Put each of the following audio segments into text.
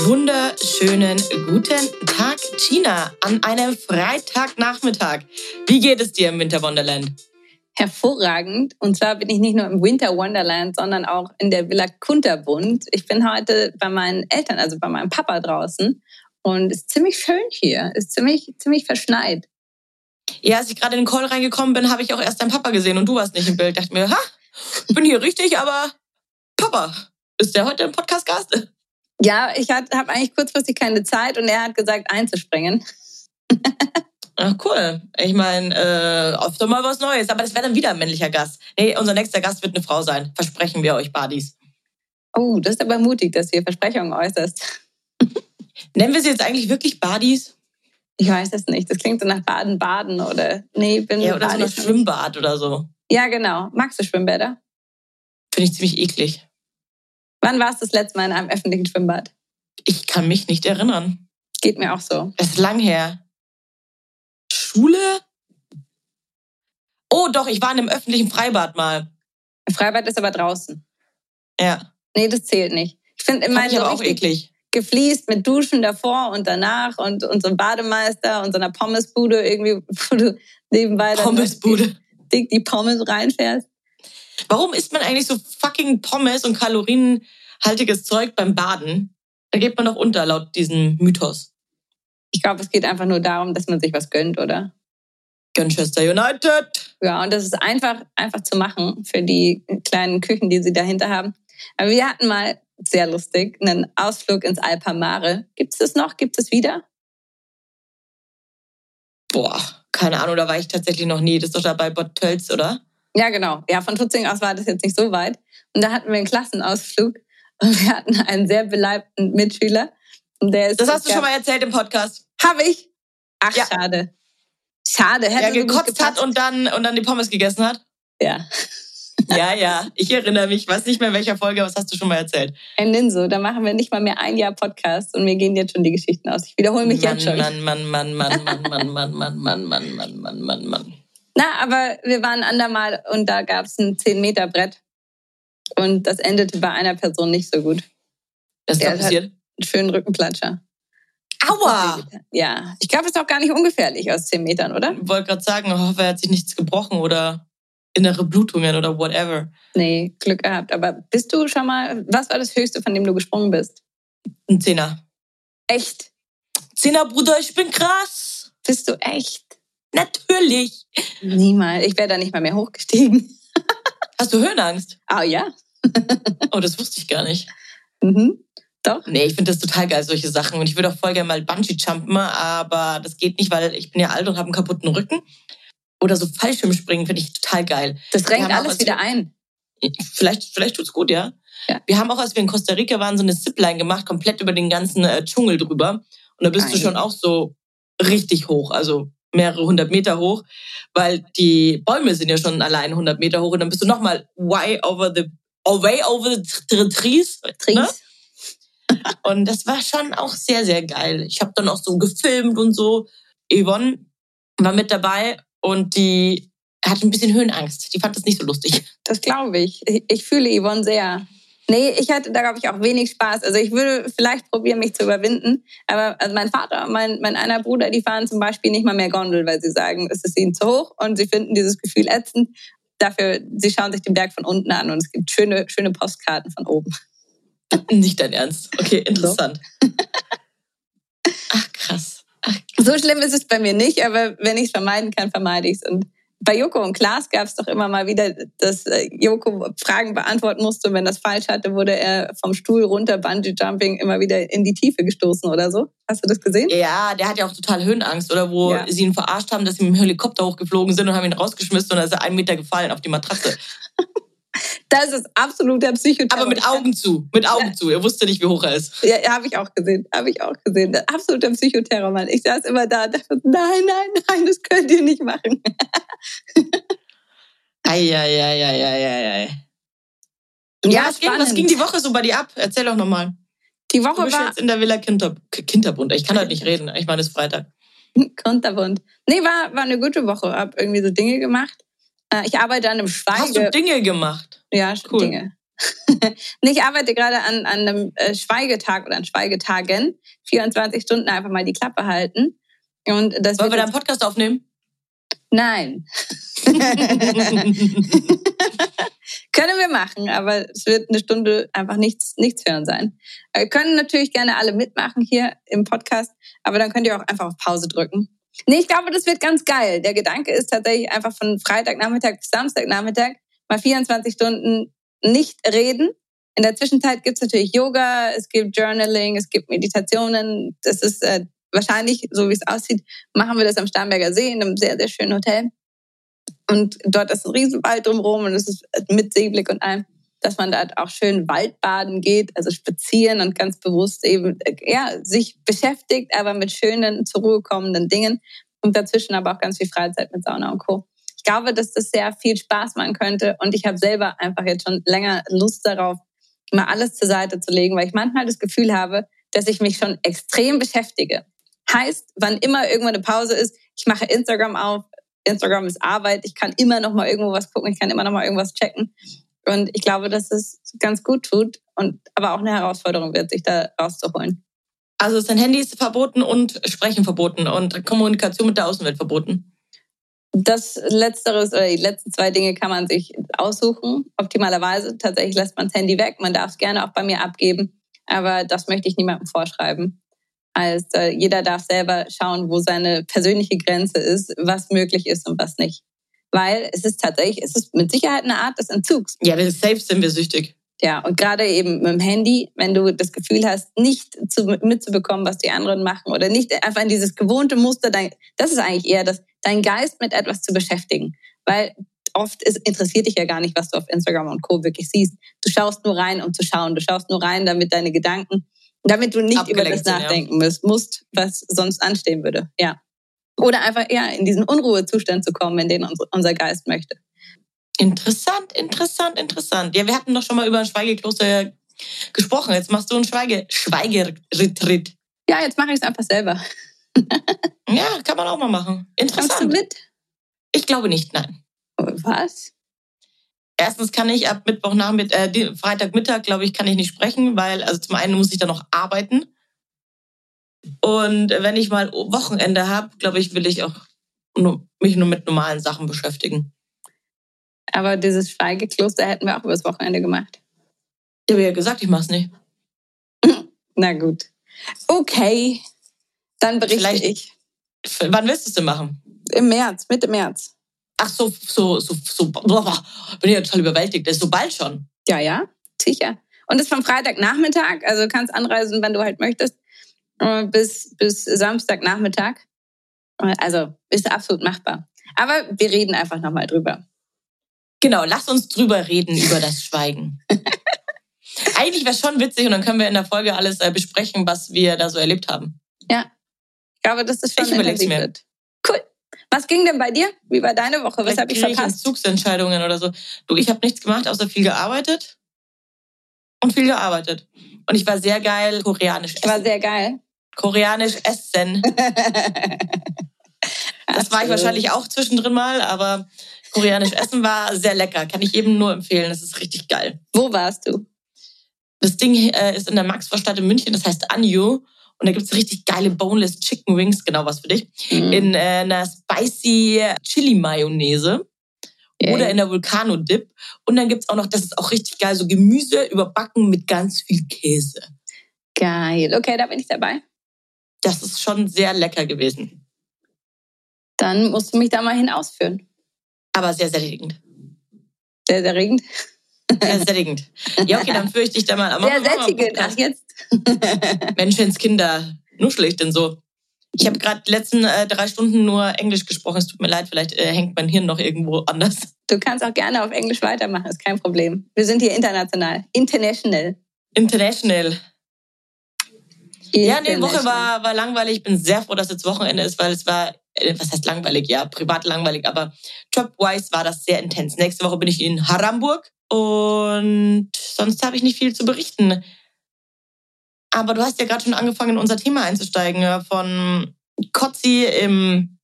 Wunderschönen guten Tag, Tina, an einem Freitagnachmittag. Wie geht es dir im Winter Wonderland? hervorragend. Und zwar bin ich nicht nur im Winter Wonderland, sondern auch in der Villa Kunterbund. Ich bin heute bei meinen Eltern, also bei meinem Papa draußen. Und es ist ziemlich schön hier. Es ist ziemlich, ziemlich verschneit. Ja, als ich gerade in den Call reingekommen bin, habe ich auch erst deinen Papa gesehen und du warst nicht im Bild. Dachte mir, ha, bin hier richtig, aber Papa, ist der heute im Podcast-Gast? Ja, ich habe eigentlich kurzfristig keine Zeit und er hat gesagt, einzuspringen. Ach cool. Ich meine, äh, oft mal was Neues. Aber das wäre dann wieder ein männlicher Gast. Nee, unser nächster Gast wird eine Frau sein. Versprechen wir euch, Buddies. Oh, das ist aber mutig, dass du hier Versprechungen äußerst. Nennen wir sie jetzt eigentlich wirklich Buddies? Ich weiß es nicht. Das klingt so nach Baden-Baden oder nee, bin Ja, oder so nach Schwimmbad oder so. Ja, genau. Magst du Schwimmbäder? Finde ich ziemlich eklig. Wann warst du das letzte Mal in einem öffentlichen Schwimmbad? Ich kann mich nicht erinnern. Geht mir auch so. Es ist lang her. Schule? Oh, doch, ich war in einem öffentlichen Freibad mal. Ein Freibad ist aber draußen. Ja. Nee, das zählt nicht. Ich finde immer so auch eklig. gefliest mit Duschen davor und danach und, und so ein Bademeister und so einer Pommesbude irgendwie, wo du nebenbei dann Pommesbude. dick die Pommes reinfährst. Warum isst man eigentlich so fucking Pommes und kalorienhaltiges Zeug beim Baden? Da geht man doch unter, laut diesem Mythos. Ich glaube, es geht einfach nur darum, dass man sich was gönnt, oder? Manchester United. Ja, und das ist einfach, einfach zu machen für die kleinen Küchen, die sie dahinter haben. Aber wir hatten mal, sehr lustig, einen Ausflug ins Alpamare. Gibt es das noch? Gibt es wieder? Boah, keine Ahnung, da war ich tatsächlich noch nie. Das ist doch da bei Bad Tölz, oder? Ja, genau. Ja, von Tutzing aus war das jetzt nicht so weit. Und da hatten wir einen Klassenausflug und wir hatten einen sehr beleibten Mitschüler, das hast du schon mal erzählt im Podcast. Habe ich? Ach, ja. schade. Schade. Hätte er gekotzt hat und dann, und dann die Pommes gegessen hat? Ja. ja, ja. Ich erinnere mich. weiß nicht mehr in welcher Folge, was hast du schon mal erzählt? Ein Ninso. Da machen wir nicht mal mehr ein Jahr Podcast und mir gehen jetzt schon die Geschichten aus. Ich wiederhole mich Mann, jetzt schon. Mann, Mann, Mann, Mann, Mann, Mann, Mann, Mann, Mann, Mann, Mann, Mann, Mann, Mann. Na, aber wir waren andermal und da gab es ein 10-Meter-Brett. Und das endete bei einer Person nicht so gut. Was ist da passiert? Einen schönen Rückenplatscher. Aua! Ja, ich glaube, es ist auch gar nicht ungefährlich aus 10 Metern, oder? Ich wollte gerade sagen, ich hoffe, er hat sich nichts gebrochen oder innere Blutungen oder whatever. Nee, Glück gehabt. Aber bist du schon mal, was war das Höchste, von dem du gesprungen bist? Ein Zehner. Echt? Zehner, Bruder, ich bin krass. Bist du echt? Natürlich. Niemals. Ich wäre da nicht mal mehr hochgestiegen. Hast du Höhenangst? Ah, ja. oh, das wusste ich gar nicht. Mhm. Doch? Nee, ich finde das total geil, solche Sachen. Und ich würde auch voll gerne mal Bungee-Jumpen, aber das geht nicht, weil ich bin ja alt und habe einen kaputten Rücken. Oder so Fallschirmspringen finde ich total geil. Das drängt alles wieder ein. Vielleicht, vielleicht tut's gut, ja? ja. Wir haben auch, als wir in Costa Rica waren, so eine Zipline gemacht, komplett über den ganzen äh, Dschungel drüber. Und da bist Nein. du schon auch so richtig hoch, also mehrere hundert Meter hoch, weil die Bäume sind ja schon allein hundert Meter hoch und dann bist du nochmal way over the, way over the trees. trees. Ne? Und das war schon auch sehr, sehr geil. Ich habe dann auch so gefilmt und so. Yvonne war mit dabei und die hatte ein bisschen Höhenangst. Die fand das nicht so lustig. Das glaube ich. Ich fühle Yvonne sehr. Nee, ich hatte da, glaube ich, auch wenig Spaß. Also ich würde vielleicht probieren, mich zu überwinden. Aber also mein Vater und mein, mein einer Bruder, die fahren zum Beispiel nicht mal mehr Gondel, weil sie sagen, es ist ihnen zu hoch und sie finden dieses Gefühl ätzend. Dafür, sie schauen sich den Berg von unten an und es gibt schöne, schöne Postkarten von oben. Nicht dein Ernst. Okay, interessant. Ach, krass. Ach, krass. So schlimm ist es bei mir nicht, aber wenn ich es vermeiden kann, vermeide ich es. Und bei Joko und Klaas gab es doch immer mal wieder, dass äh, Joko Fragen beantworten musste und wenn das falsch hatte, wurde er vom Stuhl runter, Bungee Jumping, immer wieder in die Tiefe gestoßen oder so. Hast du das gesehen? Ja, der hat ja auch total Höhenangst oder wo ja. sie ihn verarscht haben, dass sie mit dem Helikopter hochgeflogen sind und haben ihn rausgeschmissen und dann ist er einen Meter gefallen auf die Matratze. Das ist absoluter Psychoterror. Aber mit Augen zu, mit Augen ja. zu. Er wusste nicht, wie hoch er ist. Ja, habe ich auch gesehen, habe ich auch gesehen. Absoluter Psychoterror, Mann. Ich saß immer da und dachte, nein, nein, nein, das könnt ihr nicht machen. Eieieiei. Ja, was ging, was ging die Woche so bei dir ab? Erzähl doch nochmal. Die Woche du bist war jetzt in der Villa Kinter, Kinterbund. Ich kann heute nicht reden. Ich meine, es ist Freitag. Kinterbund. Nee, war, war eine gute Woche. Hab irgendwie so Dinge gemacht. Äh, ich arbeite an einem Schweige... Hast du Dinge gemacht? Ja, cool. Dinge. ich arbeite gerade an, an einem äh, Schweigetag oder an Schweigetagen. 24 Stunden einfach mal die Klappe halten. Und das Wollen wir da einen Podcast aufnehmen? Nein. Können wir machen, aber es wird eine Stunde einfach nichts, nichts hören sein. Wir können natürlich gerne alle mitmachen hier im Podcast, aber dann könnt ihr auch einfach auf Pause drücken. Nee, ich glaube, das wird ganz geil. Der Gedanke ist tatsächlich einfach von Freitagnachmittag bis Samstagnachmittag mal 24 Stunden nicht reden. In der Zwischenzeit gibt es natürlich Yoga, es gibt Journaling, es gibt Meditationen. Das ist äh, wahrscheinlich, so wie es aussieht, machen wir das am Starnberger See in einem sehr, sehr schönen Hotel. Und dort ist ein Riesenwald drumherum und es ist mit Seeblick und allem, dass man dort auch schön Waldbaden geht, also spazieren und ganz bewusst eben, ja, sich beschäftigt, aber mit schönen, zur Ruhe kommenden Dingen und dazwischen aber auch ganz viel Freizeit mit Sauna und Co. Ich glaube, dass das sehr viel Spaß machen könnte und ich habe selber einfach jetzt schon länger Lust darauf, mal alles zur Seite zu legen, weil ich manchmal das Gefühl habe, dass ich mich schon extrem beschäftige. Heißt, wann immer irgendwann eine Pause ist, ich mache Instagram auf, Instagram ist Arbeit, ich kann immer noch mal irgendwo was gucken, ich kann immer noch mal irgendwas checken. Und ich glaube, dass es ganz gut tut und aber auch eine Herausforderung wird, sich da rauszuholen. Also sein Handy ist verboten und Sprechen verboten und Kommunikation mit der Außenwelt verboten. Das Letztere oder die letzten zwei Dinge kann man sich aussuchen. Optimalerweise tatsächlich lässt man das Handy weg. Man darf es gerne auch bei mir abgeben, aber das möchte ich niemandem vorschreiben als äh, jeder darf selber schauen, wo seine persönliche Grenze ist, was möglich ist und was nicht. Weil es ist tatsächlich, es ist mit Sicherheit eine Art des Entzugs. Ja, wir selbst sind wir süchtig. Ja, und gerade eben mit dem Handy, wenn du das Gefühl hast, nicht zu, mitzubekommen, was die anderen machen oder nicht einfach in dieses gewohnte Muster, dein, das ist eigentlich eher das, dein Geist mit etwas zu beschäftigen. Weil oft ist, interessiert dich ja gar nicht, was du auf Instagram und Co. wirklich siehst. Du schaust nur rein, um zu schauen. Du schaust nur rein, damit deine Gedanken damit du nicht über das nachdenken ja. musst, was sonst anstehen würde. Ja. Oder einfach ja, in diesen Unruhezustand zu kommen, in den unser Geist möchte. Interessant, interessant, interessant. Ja, wir hatten doch schon mal über ein Schweigekloster gesprochen. Jetzt machst du einen Schweige Schweigeretreat. Ja, jetzt mache ich es einfach selber. ja, kann man auch mal machen. Interessant. Kommst du mit? Ich glaube nicht, nein. Was? Erstens kann ich ab Mittwochnachmittag, äh, Freitagmittag, glaube ich, kann ich nicht sprechen, weil also zum einen muss ich dann noch arbeiten. Und wenn ich mal Wochenende habe, glaube ich, will ich auch nur, mich nur mit normalen Sachen beschäftigen. Aber dieses Schweigekloster hätten wir auch übers Wochenende gemacht. Ich habe ja gesagt, ich mache es nicht. Na gut. Okay, dann berichte Vielleicht, ich. Wann willst du es denn machen? Im März, Mitte März. Ach so, so, so, so, boah, bin ich ja total überwältigt. Das ist so bald schon. Ja, ja, sicher. Und das ist vom Freitagnachmittag, also kannst anreisen, wenn du halt möchtest, äh, bis, bis Samstagnachmittag. Also ist absolut machbar. Aber wir reden einfach nochmal drüber. Genau, lass uns drüber reden, über das Schweigen. Eigentlich wäre es schon witzig und dann können wir in der Folge alles äh, besprechen, was wir da so erlebt haben. Ja, ich glaube, das ist schon ich intensiv mir. wird. Was ging denn bei dir? Wie war deine Woche? Was habe ich verpasst? Entzugsentscheidungen oder so. Du, ich habe nichts gemacht, außer viel gearbeitet und viel gearbeitet. Und ich war sehr geil koreanisch essen. Ich war sehr geil. Koreanisch essen. das war ich wahrscheinlich auch zwischendrin mal, aber koreanisch essen war sehr lecker. Kann ich jedem nur empfehlen. Das ist richtig geil. Wo warst du? Das Ding äh, ist in der Maxvorstadt in München. Das heißt Anju. Und da gibt's richtig geile Boneless Chicken Wings, genau was für dich, mhm. in äh, einer spicy Chili Mayonnaise. Okay. Oder in der Vulcano Dip. Und dann gibt's auch noch, das ist auch richtig geil, so Gemüse überbacken mit ganz viel Käse. Geil. Okay, da bin ich dabei. Das ist schon sehr lecker gewesen. Dann musst du mich da mal hinausführen. Aber sehr sättigend. Sehr sättigend? Sehr sättigend. Ja, okay, dann führe ich dich da mal. Aber sehr sättigend, ach jetzt. Menschenskinder, nuschel ich denn so? Ich habe gerade die letzten äh, drei Stunden nur Englisch gesprochen. Es tut mir leid, vielleicht äh, hängt mein Hirn noch irgendwo anders. Du kannst auch gerne auf Englisch weitermachen, ist kein Problem. Wir sind hier international. International. International. Ja, die Woche war, war langweilig. Ich bin sehr froh, dass jetzt Wochenende ist, weil es war, äh, was heißt langweilig? Ja, privat langweilig, aber job-wise war das sehr intens. Nächste Woche bin ich in Haramburg und sonst habe ich nicht viel zu berichten. Aber du hast ja gerade schon angefangen, in unser Thema einzusteigen von Kotzi im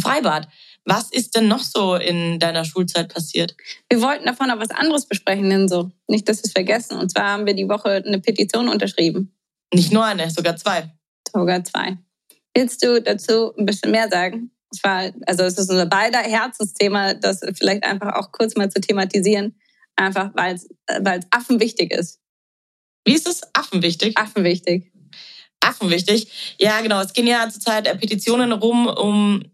Freibad. Was ist denn noch so in deiner Schulzeit passiert? Wir wollten davon noch was anderes besprechen, denn so. Nicht, dass wir es vergessen. Und zwar haben wir die Woche eine Petition unterschrieben. Nicht nur eine, sogar zwei. Sogar zwei. Willst du dazu ein bisschen mehr sagen? Es war, also es ist unser beider Herzensthema, das vielleicht einfach auch kurz mal zu thematisieren. Einfach, weil es, weil es affenwichtig ist. Wie ist es? Affenwichtig? Affenwichtig. Affenwichtig. Ja, genau. Es gehen ja zurzeit Petitionen rum, um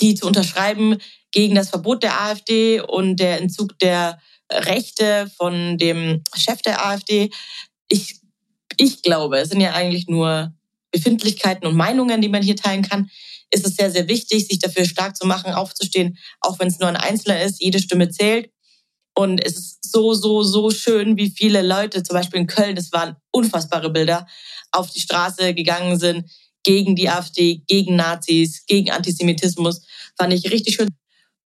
die zu unterschreiben gegen das Verbot der AfD und der Entzug der Rechte von dem Chef der AfD. Ich, ich glaube, es sind ja eigentlich nur Befindlichkeiten und Meinungen, die man hier teilen kann. Ist es sehr, sehr wichtig, sich dafür stark zu machen, aufzustehen, auch wenn es nur ein Einzelner ist. Jede Stimme zählt. Und es ist so, so, so schön, wie viele Leute, zum Beispiel in Köln, das waren unfassbare Bilder, auf die Straße gegangen sind, gegen die AfD, gegen Nazis, gegen Antisemitismus. Fand ich richtig schön.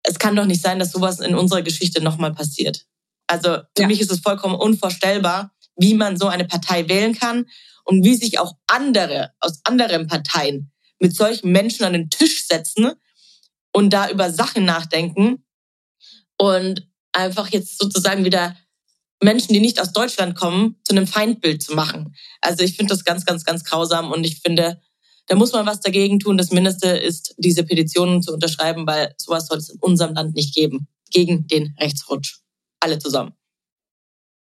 Es kann doch nicht sein, dass sowas in unserer Geschichte nochmal passiert. Also für ja. mich ist es vollkommen unvorstellbar, wie man so eine Partei wählen kann und wie sich auch andere aus anderen Parteien mit solchen Menschen an den Tisch setzen und da über Sachen nachdenken und einfach jetzt sozusagen wieder Menschen, die nicht aus Deutschland kommen, zu einem Feindbild zu machen. Also ich finde das ganz, ganz, ganz grausam und ich finde, da muss man was dagegen tun. Das Mindeste ist, diese Petitionen zu unterschreiben, weil sowas soll es in unserem Land nicht geben. Gegen den Rechtsrutsch. Alle zusammen.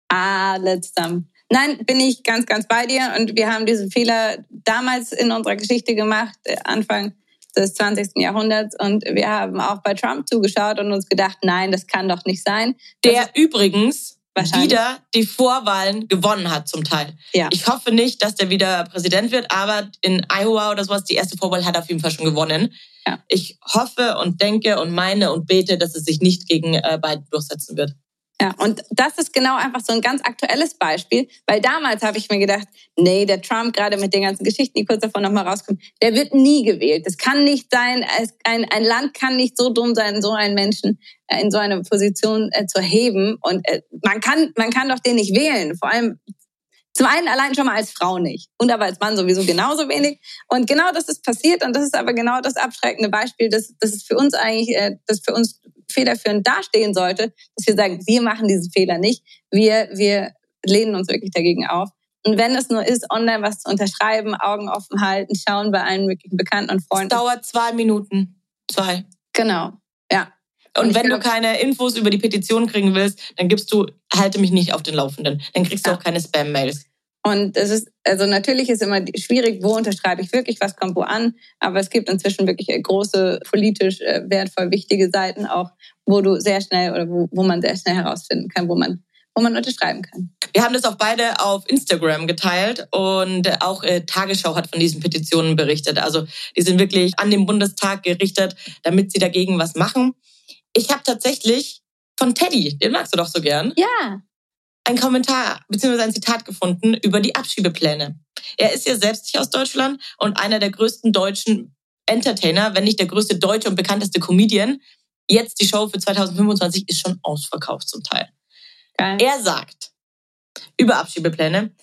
Alle zusammen. Nein, bin ich ganz, ganz bei dir. Und wir haben diesen Fehler damals in unserer Geschichte gemacht, äh, Anfang des 20. Jahrhunderts. Und wir haben auch bei Trump zugeschaut und uns gedacht, nein, das kann doch nicht sein. Der übrigens wieder die Vorwahlen gewonnen hat zum Teil. Ja. Ich hoffe nicht, dass der wieder Präsident wird, aber in Iowa oder sowas, die erste Vorwahl hat er auf jeden Fall schon gewonnen. Ja. Ich hoffe und denke und meine und bete, dass es sich nicht gegen äh, Biden durchsetzen wird. Ja, und das ist genau einfach so ein ganz aktuelles Beispiel, weil damals habe ich mir gedacht, nee, der Trump, gerade mit den ganzen Geschichten, die kurz davor nochmal rauskommen, der wird nie gewählt. Das kann nicht sein, ein, ein Land kann nicht so dumm sein, so einen Menschen äh, in so eine Position äh, zu heben. Und äh, man, kann, man kann doch den nicht wählen. Vor allem zum einen allein schon mal als Frau nicht und aber als Mann sowieso genauso wenig. Und genau das ist passiert und das ist aber genau das abschreckende Beispiel, dass, dass es für uns eigentlich, äh, das für uns federführend dastehen sollte, dass wir sagen, wir machen diesen Fehler nicht, wir, wir lehnen uns wirklich dagegen auf. Und wenn es nur ist, online was zu unterschreiben, Augen offen halten, schauen bei allen möglichen Bekannten und Freunden. Es dauert zwei Minuten. Zwei. Genau. Ja. Und, und wenn du keine Infos über die Petition kriegen willst, dann gibst du, halte mich nicht auf den Laufenden. Dann kriegst du ja. auch keine Spam-Mails. Und es ist, also natürlich ist immer schwierig, wo unterschreibe ich wirklich, was kommt wo an. Aber es gibt inzwischen wirklich große, politisch äh, wertvoll wichtige Seiten auch, wo du sehr schnell oder wo, wo man sehr schnell herausfinden kann, wo man wo man unterschreiben kann. Wir haben das auch beide auf Instagram geteilt und auch äh, Tagesschau hat von diesen Petitionen berichtet. Also die sind wirklich an den Bundestag gerichtet, damit sie dagegen was machen. Ich habe tatsächlich von Teddy, den magst du doch so gern. Ja ein Kommentar bzw. ein Zitat gefunden über die Abschiebepläne. Er ist ja selbst nicht aus Deutschland und einer der größten deutschen Entertainer, wenn nicht der größte deutsche und bekannteste Comedian. Jetzt die Show für 2025 ist schon ausverkauft zum Teil. Geil. Er sagt über Abschiebepläne,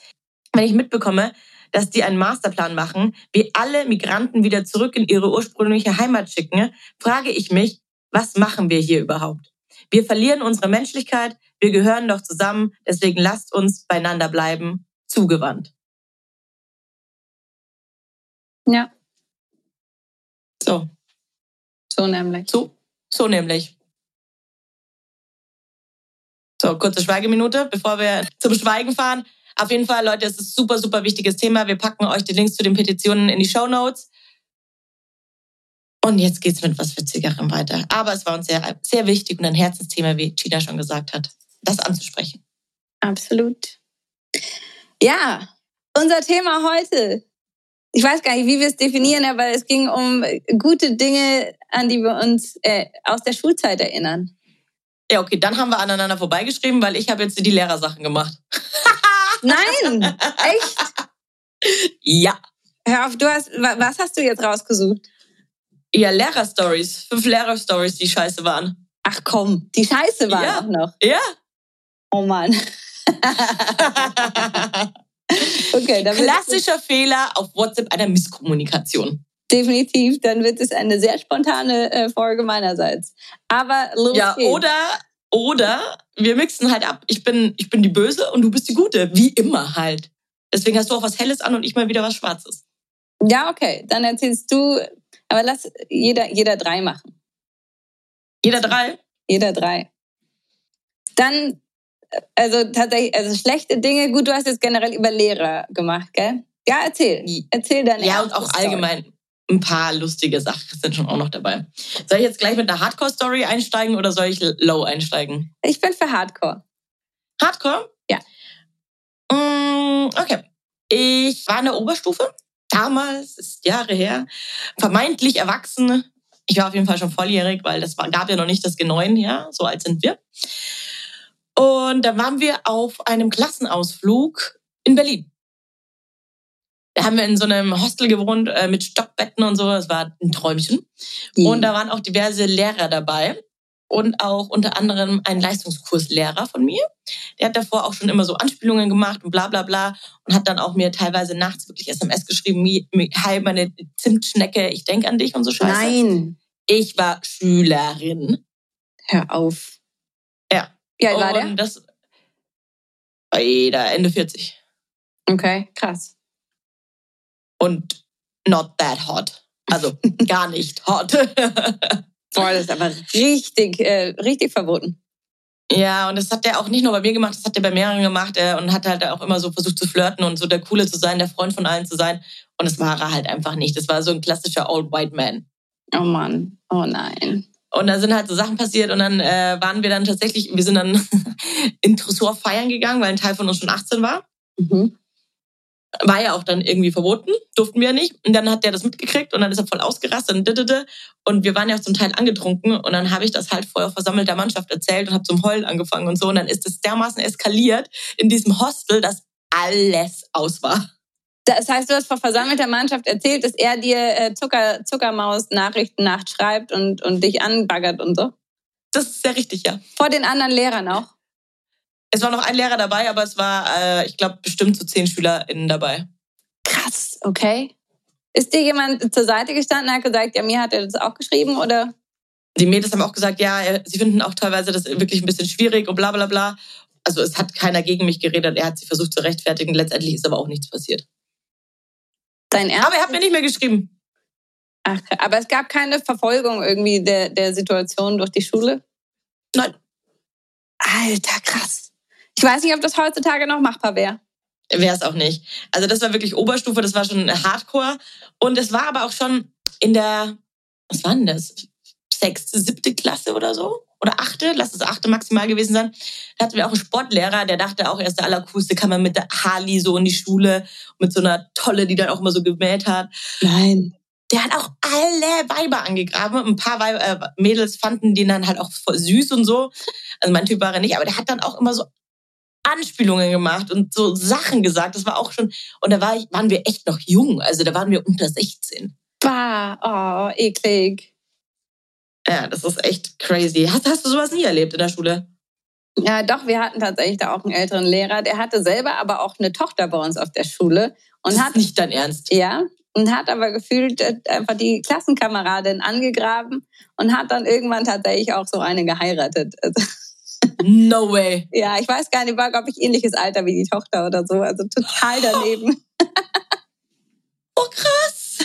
wenn ich mitbekomme, dass die einen Masterplan machen, wie alle Migranten wieder zurück in ihre ursprüngliche Heimat schicken, frage ich mich, was machen wir hier überhaupt? Wir verlieren unsere Menschlichkeit, wir gehören doch zusammen, deswegen lasst uns beieinander bleiben, zugewandt. Ja. So. So nämlich. So, so nämlich. So, kurze Schweigeminute, bevor wir zum Schweigen fahren. Auf jeden Fall, Leute, es ist super, super wichtiges Thema. Wir packen euch die Links zu den Petitionen in die Show Notes. Und jetzt geht's mit was Witzigerem weiter. Aber es war uns sehr, sehr wichtig und ein Herzensthema, wie China schon gesagt hat, das anzusprechen. Absolut. Ja, unser Thema heute. Ich weiß gar nicht, wie wir es definieren, aber es ging um gute Dinge, an die wir uns äh, aus der Schulzeit erinnern. Ja, okay, dann haben wir aneinander vorbeigeschrieben, weil ich habe jetzt die Lehrersachen gemacht. Nein, echt? Ja. Hör auf, du hast, was hast du jetzt rausgesucht? Ja, Lehrerstories. Fünf Lehrerstories, die scheiße waren. Ach komm, die scheiße waren Ja. auch noch. Ja. Oh Mann. okay, Klassischer Fehler auf WhatsApp einer Misskommunikation. definitiv, dann wird es eine sehr spontane äh, Folge meinerseits. Aber los Ja, geht's. oder, oder wir mixen halt ab. Ich bin, ich bin die Böse und du bist die Gute. Wie immer halt. Deswegen hast du auch was Helles an und ich mal wieder was Schwarzes. Ja, okay, dann erzählst du, aber lass jeder, jeder drei machen. Jeder drei? Jeder drei. Dann, also tatsächlich, also schlechte Dinge, gut, du hast jetzt generell über Lehrer gemacht, gell? Ja, erzähl. Erzähl deine Ja, und auch Story. allgemein ein paar lustige Sachen sind schon auch noch dabei. Soll ich jetzt gleich mit einer Hardcore-Story einsteigen oder soll ich low einsteigen? Ich bin für Hardcore. Hardcore? Ja. Mm, okay. Ich war in der Oberstufe. Damals, ist Jahre her. Vermeintlich erwachsen. Ich war auf jeden Fall schon volljährig, weil das war, gab ja noch nicht das G9, ja. So alt sind wir. Und da waren wir auf einem Klassenausflug in Berlin. Da haben wir in so einem Hostel gewohnt äh, mit Stockbetten und so. Das war ein Träumchen. Und da waren auch diverse Lehrer dabei und auch unter anderem ein Leistungskurslehrer von mir. Der hat davor auch schon immer so Anspielungen gemacht und bla bla bla und hat dann auch mir teilweise nachts wirklich SMS geschrieben, hi meine Zimtschnecke, ich denk an dich und so Scheiße. Nein, Ich war Schülerin. hör auf. Ja. Wie alt war der? Das war jeder Ende 40. Okay, krass. Und not that hot. Also gar nicht hot. Boah, das ist aber richtig, äh, richtig verboten. Ja, und das hat er auch nicht nur bei mir gemacht, das hat er bei mehreren gemacht äh, und hat halt auch immer so versucht zu flirten und so der Coole zu sein, der Freund von allen zu sein. Und das war er halt einfach nicht. Das war so ein klassischer Old White Man. Oh Mann, oh nein. Und da sind halt so Sachen passiert und dann äh, waren wir dann tatsächlich, wir sind dann in Tresor feiern gegangen, weil ein Teil von uns schon 18 war. Mhm. War ja auch dann irgendwie verboten, durften wir ja nicht. Und dann hat der das mitgekriegt und dann ist er voll ausgerastet und didede. Und wir waren ja auch zum Teil angetrunken und dann habe ich das halt vor versammelter Mannschaft erzählt und habe zum Heulen angefangen und so. Und dann ist es dermaßen eskaliert in diesem Hostel, dass alles aus war. Das heißt, du hast vor versammelter Mannschaft erzählt, dass er dir äh, Zucker, Zuckermaus-Nachrichten nachts schreibt und, und dich anbaggert und so. Das ist sehr richtig, ja. Vor den anderen Lehrern auch. Es war noch ein Lehrer dabei, aber es war, äh, ich glaube, bestimmt so zehn SchülerInnen dabei. Krass, okay. Ist dir jemand zur Seite gestanden und hat gesagt, ja, mir hat er das auch geschrieben oder? Die Mädels haben auch gesagt, ja, äh, sie finden auch teilweise das wirklich ein bisschen schwierig und bla bla bla. Also es hat keiner gegen mich geredet, er hat sich versucht zu rechtfertigen. Letztendlich ist aber auch nichts passiert. Dein Ernst? Aber er hat mir nicht mehr geschrieben. Ach, aber es gab keine Verfolgung irgendwie der, der Situation durch die Schule? Nein. Alter, krass. Ich weiß nicht, ob das heutzutage noch machbar wäre. Wäre es auch nicht. Also das war wirklich Oberstufe, das war schon Hardcore. Und es war aber auch schon in der, was war denn das? Sechste, siebte Klasse oder so? Oder achte, lass es achte maximal gewesen sein. Da hatten wir auch einen Sportlehrer, der dachte auch, er ist der Allercoolste, kann man mit der Harley so in die Schule, mit so einer Tolle, die dann auch immer so gemäht hat. Nein. Der hat auch alle Weiber angegraben. Ein paar Weiber, äh, Mädels fanden den dann halt auch voll süß und so. Also mein Typ war er nicht, aber der hat dann auch immer so Anspielungen gemacht und so Sachen gesagt. Das war auch schon, und da war ich, waren wir echt noch jung. Also da waren wir unter 16. Bah, oh, eklig. Ja, das ist echt crazy. Hast, hast du sowas nie erlebt in der Schule? Ja, doch, wir hatten tatsächlich da auch einen älteren Lehrer. Der hatte selber aber auch eine Tochter bei uns auf der Schule und das hat ist nicht dein Ernst. Ja, und hat aber gefühlt äh, einfach die Klassenkameradin angegraben und hat dann irgendwann tatsächlich auch so eine geheiratet. No way. ja, ich weiß gar nicht, war, glaube ich, ähnliches Alter wie die Tochter oder so. Also total daneben. Oh, krass.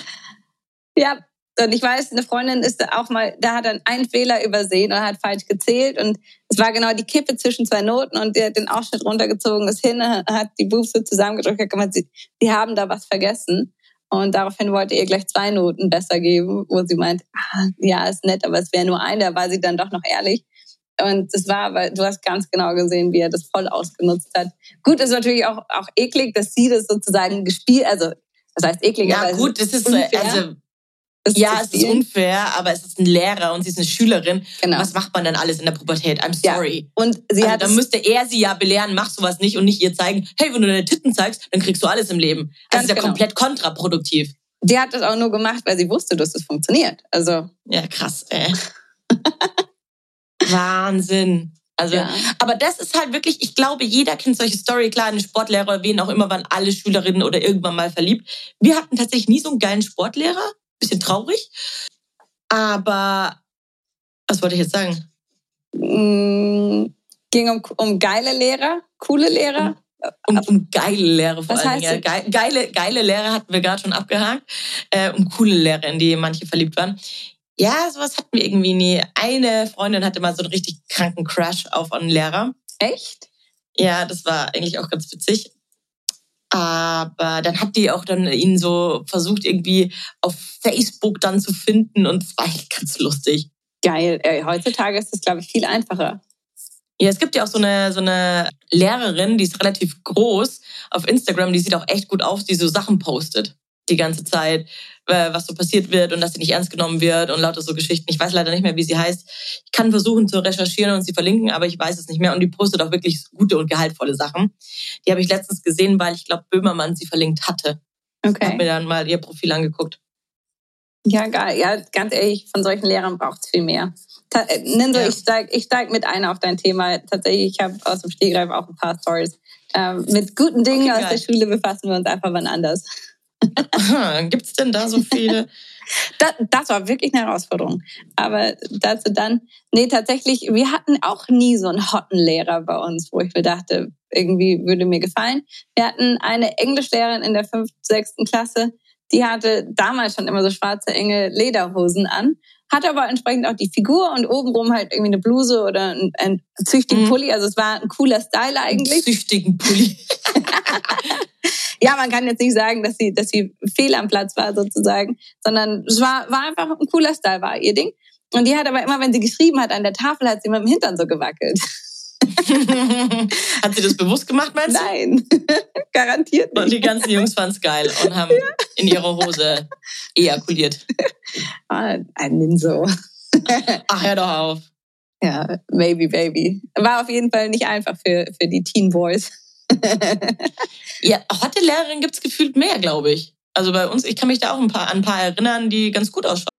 Ja, und ich weiß, eine Freundin ist auch mal, da hat dann einen Fehler übersehen und hat falsch gezählt und es war genau die Kippe zwischen zwei Noten und der hat den Ausschnitt runtergezogen, ist hin, hat die Buchse zusammengedrückt, hat gemeint, sie, sie haben da was vergessen. Und daraufhin wollte ihr gleich zwei Noten besser geben, wo sie meint, ah, ja, ist nett, aber es wäre nur eine, da war sie dann doch noch ehrlich. Und es war, aber du hast ganz genau gesehen, wie er das voll ausgenutzt hat. Gut, ist natürlich auch, auch eklig, dass sie das sozusagen gespielt, also das heißt eklig, Ja, aber es gut, das ist so, unfair. also ja, es ist unfair, aber es ist ein Lehrer und sie ist eine Schülerin. Genau. Was macht man dann alles in der Pubertät? I'm sorry. Ja. Und sie also hat dann müsste er sie ja belehren, mach sowas nicht und nicht ihr zeigen, hey, wenn du deine Titten zeigst, dann kriegst du alles im Leben. Das ist ja genau. komplett kontraproduktiv. Die hat das auch nur gemacht, weil sie wusste, dass es funktioniert. Also. Ja, krass, ey. Wahnsinn. Also, ja. aber das ist halt wirklich, ich glaube, jeder kennt solche Story. Klar, ein Sportlehrer, wen auch immer, waren alle Schülerinnen oder irgendwann mal verliebt. Wir hatten tatsächlich nie so einen geilen Sportlehrer. Bisschen traurig. Aber, was wollte ich jetzt sagen? Mm, ging um, um geile Lehrer, coole Lehrer. Um, um geile Lehrer vor Was allem. Ja. Geile, geile Lehrer hatten wir gerade schon abgehakt. Äh, um coole Lehrer, in die manche verliebt waren. Ja, sowas hatten wir irgendwie nie. Eine Freundin hatte mal so einen richtig kranken Crush auf einen Lehrer. Echt? Ja, das war eigentlich auch ganz witzig. Aber dann hat die auch dann ihn so versucht, irgendwie auf Facebook dann zu finden und es war eigentlich ganz lustig. Geil. Heutzutage ist das, glaube ich, viel einfacher. Ja, es gibt ja auch so eine, so eine Lehrerin, die ist relativ groß auf Instagram, die sieht auch echt gut aus, die so Sachen postet die ganze Zeit, äh, was so passiert wird und dass sie nicht ernst genommen wird und lauter so Geschichten. Ich weiß leider nicht mehr, wie sie heißt. Ich kann versuchen zu recherchieren und sie verlinken, aber ich weiß es nicht mehr. Und die postet auch wirklich gute und gehaltvolle Sachen. Die habe ich letztens gesehen, weil ich glaube, Böhmermann sie verlinkt hatte. Okay. Ich habe mir dann mal ihr Profil angeguckt. Ja, geil. Ja, ganz ehrlich, von solchen Lehrern braucht es viel mehr. Ta äh, Ninso, ja. ich steige ich steig mit ein auf dein Thema. Tatsächlich, ich habe aus dem Stegreif auch ein paar Stories. Ähm, mit guten Dingen okay, aus der Schule befassen wir uns einfach wann anders. Gibt es denn da so viele? Das, das, war wirklich eine Herausforderung. Aber dazu dann, nee, tatsächlich, wir hatten auch nie so einen hotten Lehrer bei uns, wo ich mir dachte, irgendwie würde mir gefallen. Wir hatten eine Englischlehrerin in der fünften, sechsten Klasse, die hatte damals schon immer so schwarze, enge Lederhosen an, hatte aber entsprechend auch die Figur und obenrum halt irgendwie eine Bluse oder einen, einen züchtigen mhm. Pulli. Also es war ein cooler Style eigentlich. Einen züchtigen Pulli. ja, man kann jetzt nicht sagen, dass sie, dass sie fehl am Platz war sozusagen, sondern es war, war einfach ein cooler Style, war ihr Ding. Und die hat aber immer, wenn sie geschrieben hat an der Tafel, hat sie mit dem Hintern so gewackelt. hat sie das bewusst gemacht, meinst du? Nein, garantiert nicht. Und die ganzen Jungs fanden es geil und haben ja. in ihre Hose ejakuliert. Ah, ein so. Ach, hör doch auf. Ja, maybe, baby. War auf jeden Fall nicht einfach für, für die Teen Boys. ja, hotte Lehrerin gibt es gefühlt mehr, glaube ich. Also bei uns, ich kann mich da auch ein paar, an ein paar erinnern, die ganz gut ausschauen.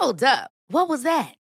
Hold up. What was that?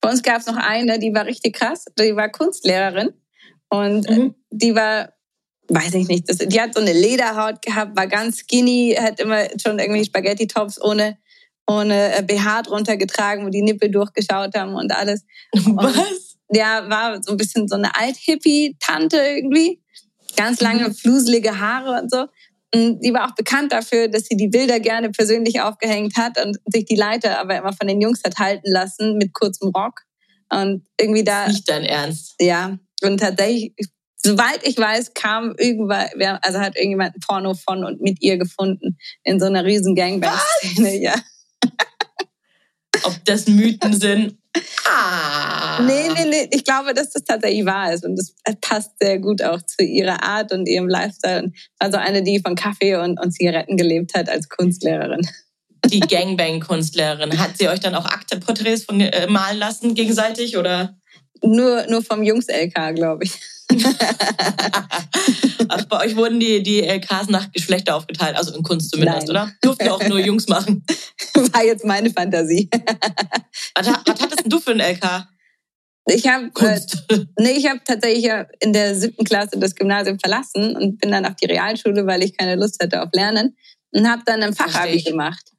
Bei uns gab es noch eine, die war richtig krass. Die war Kunstlehrerin und mhm. die war, weiß ich nicht, das, die hat so eine Lederhaut gehabt, war ganz skinny, hat immer schon irgendwie Spaghetti-Tops ohne, ohne BH drunter getragen, wo die Nippel durchgeschaut haben und alles. Was? Und ja, war so ein bisschen so eine Alt-Hippie-Tante irgendwie. Ganz lange, mhm. fluselige Haare und so. Die war auch bekannt dafür, dass sie die Bilder gerne persönlich aufgehängt hat und sich die Leiter aber immer von den Jungs hat halten lassen mit kurzem Rock. Und irgendwie da. Nicht dein Ernst. Ja. Und tatsächlich, soweit ich weiß, kam irgendwann, also hat irgendjemand ein Porno von und mit ihr gefunden in so einer riesen Gangbang-Szene, ja. Ob das Mythen sind? Ah. Nee, nee, nee. Ich glaube, dass das tatsächlich wahr ist. Und das passt sehr gut auch zu ihrer Art und ihrem Lifestyle. Und also eine, die von Kaffee und, und Zigaretten gelebt hat als Kunstlehrerin. Die Gangbang-Kunstlehrerin. Hat sie euch dann auch Akteporträts von äh, malen lassen gegenseitig oder? Nur, nur vom Jungs-LK, glaube ich. Ach, bei euch wurden die, die LKs nach Geschlechter aufgeteilt, also in Kunst zumindest, Nein. oder? Durften ja auch nur Jungs machen. War jetzt meine Fantasie. was, was hattest du für ein LK? Ich habe äh, nee, ich habe tatsächlich in der siebten Klasse das Gymnasium verlassen und bin dann auf die Realschule, weil ich keine Lust hatte auf Lernen und habe dann ein Fachabi gemacht.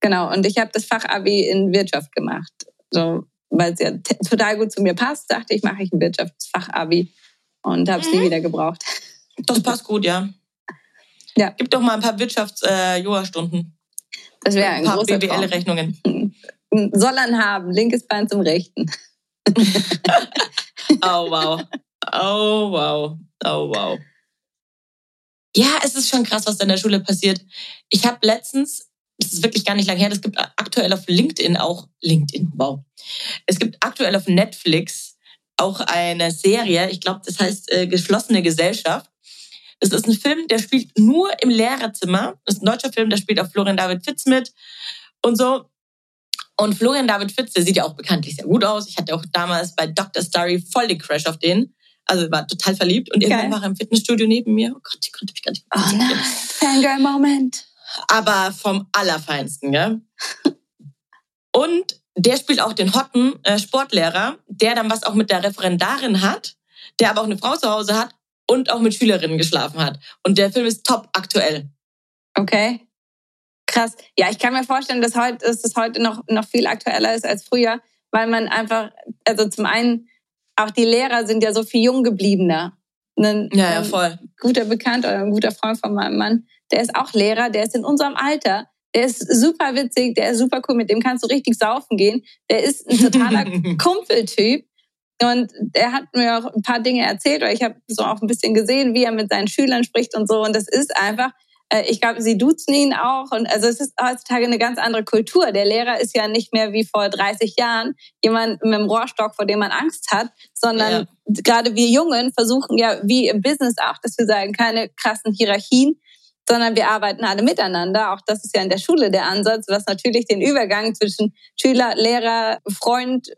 Genau, und ich habe das Fachabi in Wirtschaft gemacht. So, weil es ja total gut zu mir passt, dachte ich, mache ich ein Wirtschaftsfachabi und habe es mhm. nie wieder gebraucht. Das passt gut, ja. Ja. Gib doch mal ein paar Wirtschafts-Yoga-Stunden. Äh, das wäre ein, ein paar BWL-Rechnungen. Soll er haben, linkes Bein zum rechten. oh wow. Oh wow. Oh wow. Ja, es ist schon krass, was da in der Schule passiert. Ich habe letztens, das ist wirklich gar nicht lange her, das gibt aktuell auf LinkedIn auch, LinkedIn, wow. Es gibt aktuell auf Netflix auch eine Serie, ich glaube, das heißt äh, Geschlossene Gesellschaft. Das ist ein Film, der spielt nur im Lehrerzimmer. Das ist ein deutscher Film, der spielt auch Florian David Fitz mit und so. Und Florian David Fitz, der sieht ja auch bekanntlich sehr gut aus. Ich hatte auch damals bei Dr. Starry voll die Crash auf den. Also war total verliebt. Und irgendwann war er im Fitnessstudio neben mir. Oh Gott, ich konnte mich gar nicht Oh nein, Fangirl-Moment. Aber vom Allerfeinsten, gell? Und der spielt auch den hotten äh, Sportlehrer, der dann was auch mit der Referendarin hat, der aber auch eine Frau zu Hause hat und auch mit Schülerinnen geschlafen hat. Und der Film ist top aktuell. Okay. Krass. Ja, ich kann mir vorstellen, dass, heute, dass es heute noch, noch viel aktueller ist als früher, weil man einfach, also zum einen, auch die Lehrer sind ja so viel jung gebliebener. Ein, ja, ja, voll. guter Bekannter oder ein guter Freund von meinem Mann, der ist auch Lehrer, der ist in unserem Alter. Der ist super witzig, der ist super cool, mit dem kannst du richtig saufen gehen. Der ist ein totaler Kumpeltyp. Und er hat mir auch ein paar Dinge erzählt, oder ich habe so auch ein bisschen gesehen, wie er mit seinen Schülern spricht und so. Und das ist einfach, äh, ich glaube, sie duzen ihn auch. Und also es ist heutzutage eine ganz andere Kultur. Der Lehrer ist ja nicht mehr wie vor 30 Jahren jemand mit einem Rohrstock, vor dem man Angst hat, sondern ja. gerade wir Jungen versuchen ja, wie im Business auch, dass wir sagen, keine krassen Hierarchien, sondern wir arbeiten alle miteinander. Auch das ist ja in der Schule der Ansatz, was natürlich den Übergang zwischen Schüler, Lehrer, Freund,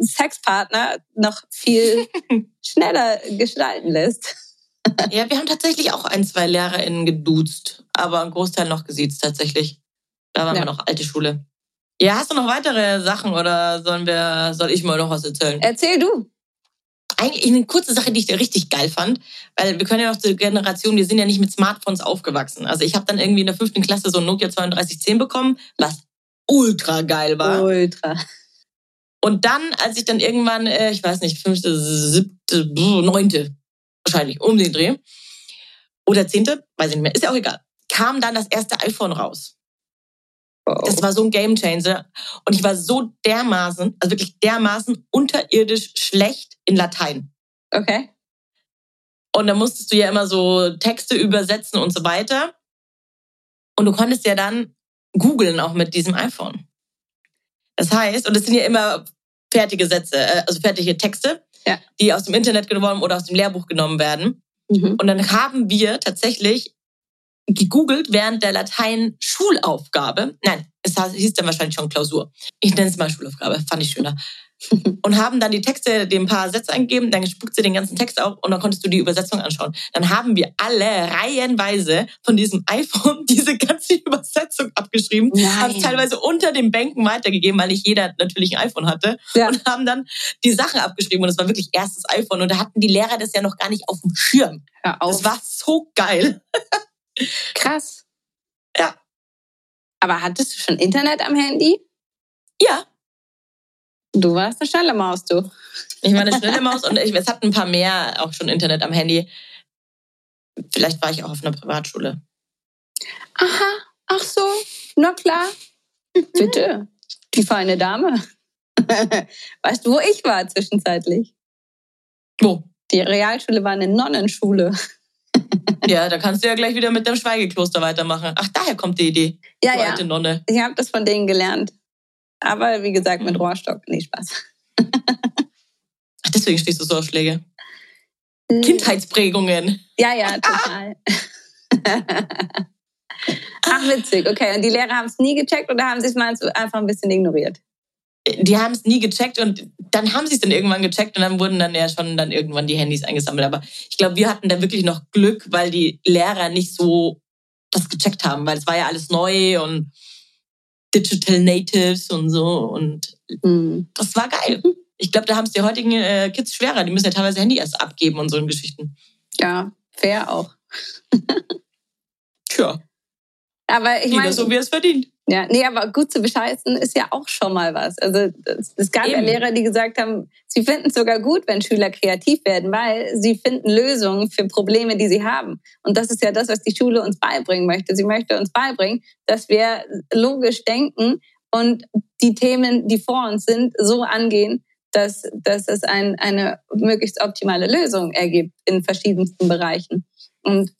Sexpartner noch viel schneller gestalten lässt. Ja, wir haben tatsächlich auch ein, zwei LehrerInnen geduzt, aber ein Großteil noch gesiezt tatsächlich. Da waren ja. wir noch alte Schule. Ja, hast du noch weitere Sachen oder sollen wir, soll ich mal noch was erzählen? Erzähl du. Eigentlich eine kurze Sache, die ich richtig geil fand, weil wir können ja noch zur Generation, wir sind ja nicht mit Smartphones aufgewachsen. Also ich habe dann irgendwie in der fünften Klasse so ein Nokia 3210 bekommen, was ultra geil war. Ultra. Und dann, als ich dann irgendwann, äh, ich weiß nicht, fünfte, siebte, neunte, wahrscheinlich um den Dreh, oder zehnte, weiß ich nicht mehr, ist ja auch egal, kam dann das erste iPhone raus. Oh. Das war so ein Gamechanger. Und ich war so dermaßen, also wirklich dermaßen unterirdisch schlecht in Latein. Okay. Und da musstest du ja immer so Texte übersetzen und so weiter. Und du konntest ja dann googeln auch mit diesem iPhone. Das heißt, und es sind ja immer fertige Sätze, äh, also fertige Texte, ja. die aus dem Internet genommen oder aus dem Lehrbuch genommen werden. Mhm. Und dann haben wir tatsächlich gegoogelt während der Latein-Schulaufgabe. Nein, es hieß dann wahrscheinlich schon Klausur. Ich nenne es mal Schulaufgabe, fand ich schöner. und haben dann die Texte, dem paar Sätze eingegeben, dann spuckt sie den ganzen Text auf und dann konntest du die Übersetzung anschauen. Dann haben wir alle reihenweise von diesem iPhone diese ganze Übersetzung abgeschrieben, haben es teilweise unter den Bänken weitergegeben, weil nicht jeder natürlich ein iPhone hatte ja. und haben dann die Sachen abgeschrieben und es war wirklich erstes iPhone und da hatten die Lehrer das ja noch gar nicht auf dem Schirm. Das war so geil. Krass. Ja. Aber hattest du schon Internet am Handy? Ja. Du warst eine schnelle Maus, du. Ich war eine schnelle Maus und ich, es hatten ein paar mehr auch schon Internet am Handy. Vielleicht war ich auch auf einer Privatschule. Aha, ach so, na klar. Bitte, die feine Dame. Weißt du, wo ich war zwischenzeitlich? Wo? Die Realschule war eine Nonnenschule. Ja, da kannst du ja gleich wieder mit dem Schweigekloster weitermachen. Ach, daher kommt die Idee. Ja, ja. Alte Nonne. Ich habe das von denen gelernt. Aber wie gesagt, mit mhm. Rohrstock. Nee, Spaß. Ach, deswegen stehst du so auf Schläge. Äh. Kindheitsprägungen. Ja, ja, total. Ach, witzig. Okay, und die Lehrer haben es nie gecheckt oder haben sie es mal einfach ein bisschen ignoriert? Die haben es nie gecheckt und dann haben sie es dann irgendwann gecheckt und dann wurden dann ja schon dann irgendwann die Handys eingesammelt. Aber ich glaube, wir hatten da wirklich noch Glück, weil die Lehrer nicht so das gecheckt haben, weil es war ja alles neu und Digital Natives und so. Und mhm. das war geil. Ich glaube, da haben es die heutigen äh, Kids schwerer. Die müssen ja teilweise Handy erst abgeben und so in Geschichten. Ja, fair auch. Tja. Aber ich meine. so, wie es verdient. Ja, nee, aber gut zu bescheißen ist ja auch schon mal was. Also es gab Eben. ja Lehrer, die gesagt haben, sie finden es sogar gut, wenn Schüler kreativ werden, weil sie finden Lösungen für Probleme, die sie haben. Und das ist ja das, was die Schule uns beibringen möchte. Sie möchte uns beibringen, dass wir logisch denken und die Themen, die vor uns sind, so angehen, dass, dass es ein, eine möglichst optimale Lösung ergibt in verschiedensten Bereichen. Und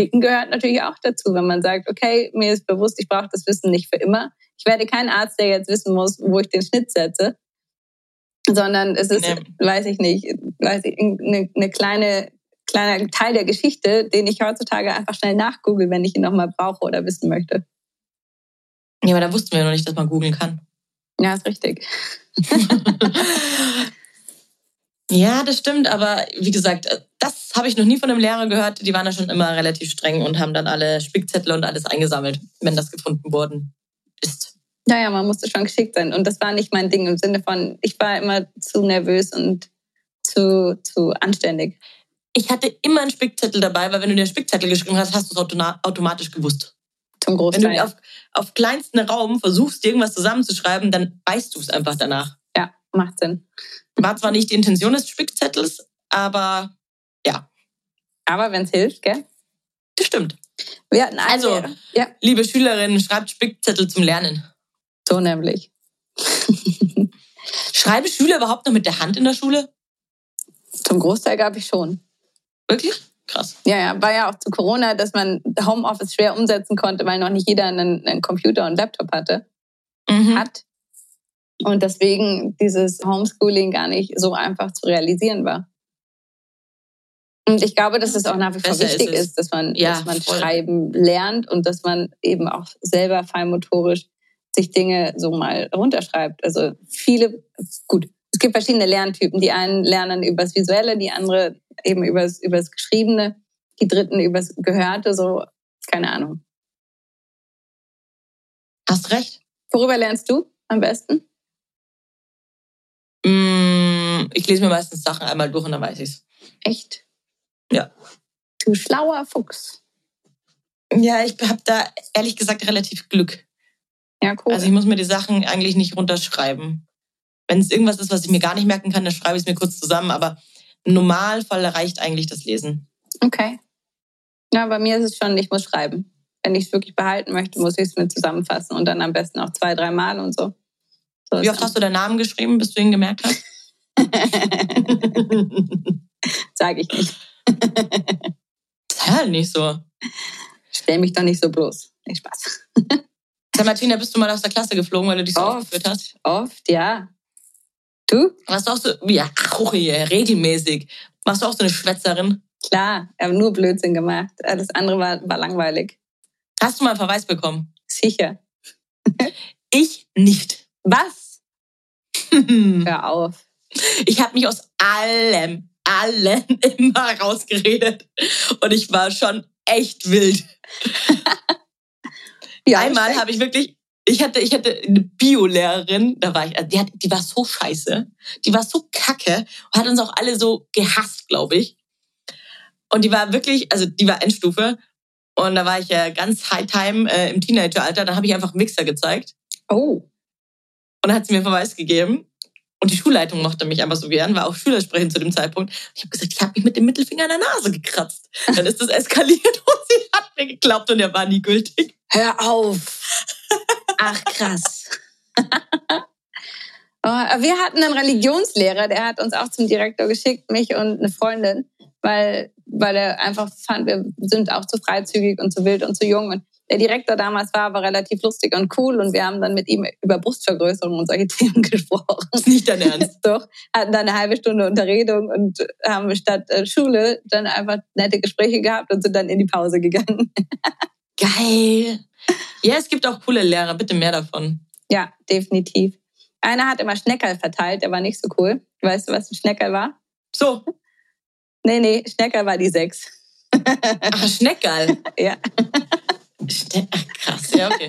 Spicken gehört natürlich auch dazu, wenn man sagt, okay, mir ist bewusst, ich brauche das Wissen nicht für immer. Ich werde kein Arzt, der jetzt wissen muss, wo ich den Schnitt setze, sondern es ist, nee. weiß ich nicht, weiß ich, eine, eine kleine kleiner Teil der Geschichte, den ich heutzutage einfach schnell nachgoogle, wenn ich ihn nochmal brauche oder wissen möchte. Ja, aber da wussten wir noch nicht, dass man googeln kann. Ja, ist richtig. Ja, das stimmt, aber wie gesagt, äh, das habe ich noch nie von einem Lehrer gehört. Die waren ja schon immer relativ streng und haben dann alle Spickzettel und alles eingesammelt, wenn das gefunden worden ist. Naja, man musste schon geschickt sein. Und das war nicht mein Ding im Sinne von, ich war immer zu nervös und zu, zu anständig. Ich hatte immer einen Spickzettel dabei, weil wenn du dir einen Spickzettel geschrieben hast, hast du es automatisch gewusst. Zum Großteil. Wenn du auf, auf kleinsten Raum versuchst, irgendwas zusammenzuschreiben, dann weißt du es einfach danach. Macht Sinn. War zwar nicht die Intention des Spickzettels, aber ja. Aber wenn es hilft, gell? Das stimmt. Wir hatten also, ja. liebe Schülerinnen, schreibt Spickzettel zum Lernen. So nämlich. Schreiben Schüler überhaupt noch mit der Hand in der Schule? Zum Großteil gab ich schon. Wirklich? Krass. Ja, ja, war ja auch zu Corona, dass man Homeoffice schwer umsetzen konnte, weil noch nicht jeder einen, einen Computer und Laptop hatte. Mhm. Hat. Und deswegen dieses Homeschooling gar nicht so einfach zu realisieren war. Und ich glaube, dass es auch nach wie vor Besser wichtig ist, ist, dass man, ja, dass man schreiben lernt und dass man eben auch selber feinmotorisch sich Dinge so mal runterschreibt. Also viele, gut, es gibt verschiedene Lerntypen. Die einen lernen übers Visuelle, die andere eben übers, übers Geschriebene, die dritten übers Gehörte, so, keine Ahnung. Hast recht. Worüber lernst du am besten? Ich lese mir meistens Sachen einmal durch und dann weiß ich's. Echt? Ja. Du schlauer Fuchs. Ja, ich habe da ehrlich gesagt relativ Glück. Ja, cool. Also ich muss mir die Sachen eigentlich nicht runterschreiben. Wenn es irgendwas ist, was ich mir gar nicht merken kann, dann schreibe ich es mir kurz zusammen. Aber im Normalfall reicht eigentlich das Lesen. Okay. Ja, bei mir ist es schon, ich muss schreiben. Wenn ich es wirklich behalten möchte, muss ich es mir zusammenfassen und dann am besten auch zwei, drei Mal und so. So Wie oft hast du deinen Namen geschrieben, bis du ihn gemerkt hast? Sag ich nicht. Sei halt nicht so. Stell mich doch nicht so bloß. Nicht Spaß. Sag Martina, bist du mal aus der Klasse geflogen, weil du dich so aufgeführt hast? Oft, ja. Du? Warst du auch so, ja, auch hier, regelmäßig. Warst du auch so eine Schwätzerin? Klar, ich habe nur Blödsinn gemacht. Das andere war, war langweilig. Hast du mal einen Verweis bekommen? Sicher. ich nicht. Was? Hör auf. Ich habe mich aus allem, allem immer rausgeredet. Und ich war schon echt wild. ja, Einmal habe ich wirklich, ich hatte, ich hatte eine Biolehrerin, da war ich, die, hat, die war so scheiße, die war so kacke und hat uns auch alle so gehasst, glaube ich. Und die war wirklich, also die war Endstufe. Und da war ich ja ganz High Time äh, im Teenageralter. Dann habe ich einfach Mixer gezeigt. Oh. Und dann hat sie mir Verweis gegeben. Und die Schulleitung mochte mich einfach so gern, war auch Schülersprecherin zu dem Zeitpunkt. Ich habe gesagt, ich habe mich mit dem Mittelfinger an der Nase gekratzt. Dann ist das eskaliert und sie hat mir geglaubt und er war nie gültig. Hör auf. Ach krass. Oh, wir hatten einen Religionslehrer, der hat uns auch zum Direktor geschickt, mich und eine Freundin, weil, weil er einfach fand, wir sind auch zu freizügig und zu wild und zu jung. Und der Direktor damals war aber relativ lustig und cool und wir haben dann mit ihm über Brustvergrößerung und solche Themen gesprochen. Das ist nicht dein Ernst? Doch, hatten dann eine halbe Stunde Unterredung und haben statt äh, Schule dann einfach nette Gespräche gehabt und sind dann in die Pause gegangen. Geil. Ja, es gibt auch coole Lehrer, bitte mehr davon. Ja, definitiv. Einer hat immer Schneckerl verteilt, der war nicht so cool. Weißt du, was ein Schneckerl war? So. Nee, nee, Schneckerl war die sechs. Ach, Schneckerl? ja. Ach, krass, ja, okay.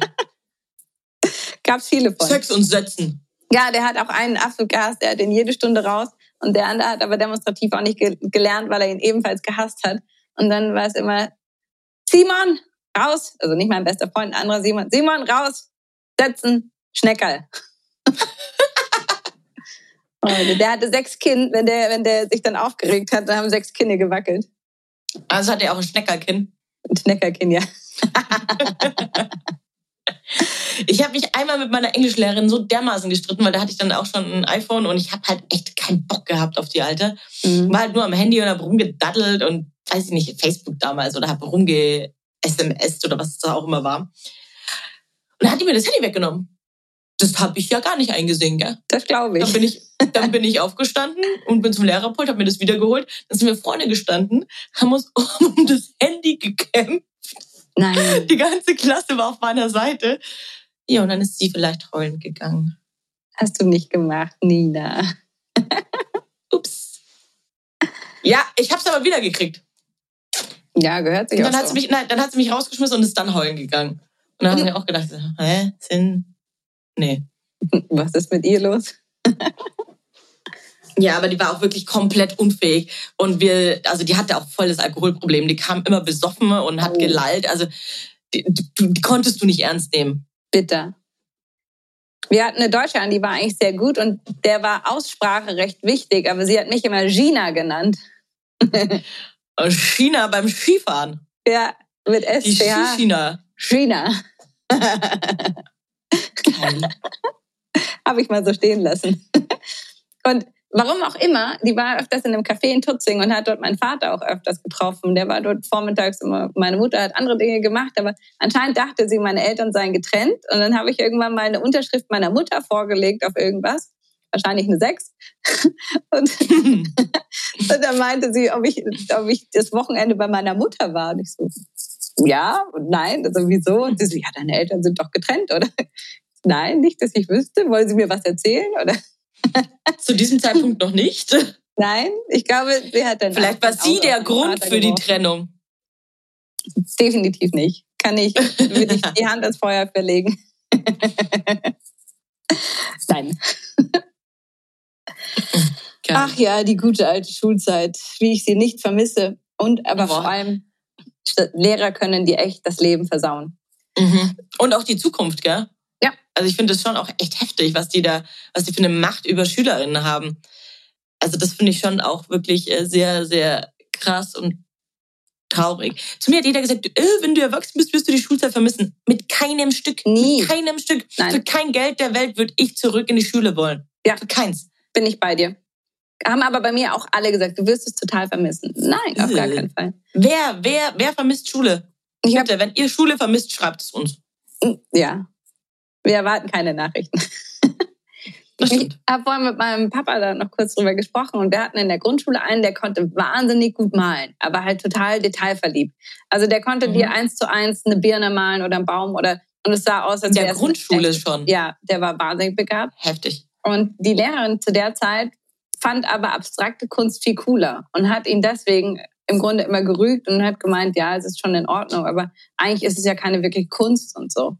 Gab's viele von. Sex und Setzen. Ja, der hat auch einen absolut gehasst, der hat ihn jede Stunde raus. Und der andere hat aber demonstrativ auch nicht ge gelernt, weil er ihn ebenfalls gehasst hat. Und dann war es immer, Simon, raus. Also nicht mein bester Freund, ein anderer Simon. Simon, raus. setzen, Schneckerl. der hatte sechs Kinder, wenn der, wenn der sich dann aufgeregt hat, dann haben sechs Kinder gewackelt. Also hat er auch ein Schneckerkinn? Ein Schneckerkinn, ja. Ich habe mich einmal mit meiner Englischlehrerin so dermaßen gestritten, weil da hatte ich dann auch schon ein iPhone und ich habe halt echt keinen Bock gehabt auf die alte. Mhm. War halt nur am Handy und habe rumgedaddelt und weiß ich nicht, Facebook damals oder habe rumge SMS oder was es da auch immer war. Und dann hat die mir das Handy weggenommen. Das habe ich ja gar nicht eingesehen, gell? Das glaube ich. Dann bin ich, dann bin ich aufgestanden und bin zum Lehrerpult, habe mir das wiedergeholt. Dann sind wir Freunde gestanden, haben uns um das Handy gekämpft. Nein. Die ganze Klasse war auf meiner Seite. Ja, und dann ist sie vielleicht heulend gegangen. Hast du nicht gemacht, Nina. Ups. Ja, ich habe es aber wieder gekriegt. Ja, gehört sich und dann auch hat so. sie mich, nein, dann hat sie mich rausgeschmissen und ist dann heulen gegangen. Und dann haben wir auch gedacht, hä, Sinn? Nee. Was ist mit ihr los? Ja, aber die war auch wirklich komplett unfähig. Und wir, also die hatte auch voll das Alkoholproblem. Die kam immer besoffen und hat oh. gelallt. Also die, die, die, konntest du nicht ernst nehmen. Bitter. Wir hatten eine Deutsche an, die war eigentlich sehr gut und der war Aussprache recht wichtig, aber sie hat mich immer Gina genannt. China beim Skifahren. Ja, mit SCH. Die China. China. Habe ich mal so stehen lassen. Und warum auch immer, die war öfters in einem Café in Tutzing und hat dort meinen Vater auch öfters getroffen. Der war dort vormittags immer, meine Mutter hat andere Dinge gemacht, aber anscheinend dachte sie, meine Eltern seien getrennt. Und dann habe ich irgendwann mal eine Unterschrift meiner Mutter vorgelegt auf irgendwas. Wahrscheinlich eine Sechs. Und, und dann meinte sie, ob ich, ob ich das Wochenende bei meiner Mutter war. Und ich so, ja und nein, also wieso? Und sie so, ja, deine Eltern sind doch getrennt, oder? Nein, nicht, dass ich wüsste. Wollen Sie mir was erzählen, oder? Zu diesem Zeitpunkt noch nicht. Nein, ich glaube, sie hat dann. Vielleicht war sie der Grund für die Trennung. Definitiv nicht. Kann ich, würde ich die Hand ans Feuer verlegen. Nein. Ach ja, die gute alte Schulzeit, wie ich sie nicht vermisse. Und aber Boah. vor allem, Lehrer können dir echt das Leben versauen. Mhm. Und auch die Zukunft, gell? Ja. Also ich finde es schon auch echt heftig, was die da, was die für eine Macht über SchülerInnen haben. Also das finde ich schon auch wirklich äh, sehr, sehr krass und traurig. Zu mir hat jeder gesagt, äh, wenn du erwachsen bist, wirst du die Schulzeit vermissen. Mit keinem Stück. Nie. Mit keinem Stück. Nein. Für kein Geld der Welt würde ich zurück in die Schule wollen. Ja. Für keins. Bin ich bei dir. Haben aber bei mir auch alle gesagt, du wirst es total vermissen. Nein, auf gar keinen Fall. Wer, wer, wer vermisst Schule? Ich Bitte, wenn ihr Schule vermisst, schreibt es uns. Ja. Wir erwarten keine Nachrichten. Ich habe vorhin mit meinem Papa da noch kurz drüber gesprochen und wir hatten in der Grundschule einen, der konnte wahnsinnig gut malen, aber halt total detailverliebt. Also der konnte mhm. dir eins zu eins eine Birne malen oder einen Baum oder und es sah aus, als wäre Der Grundschule echt, schon. Ja, der war wahnsinnig begabt. Heftig. Und die Lehrerin zu der Zeit fand aber abstrakte Kunst viel cooler und hat ihn deswegen im Grunde immer gerügt und hat gemeint, ja, es ist schon in Ordnung, aber eigentlich ist es ja keine wirklich Kunst und so.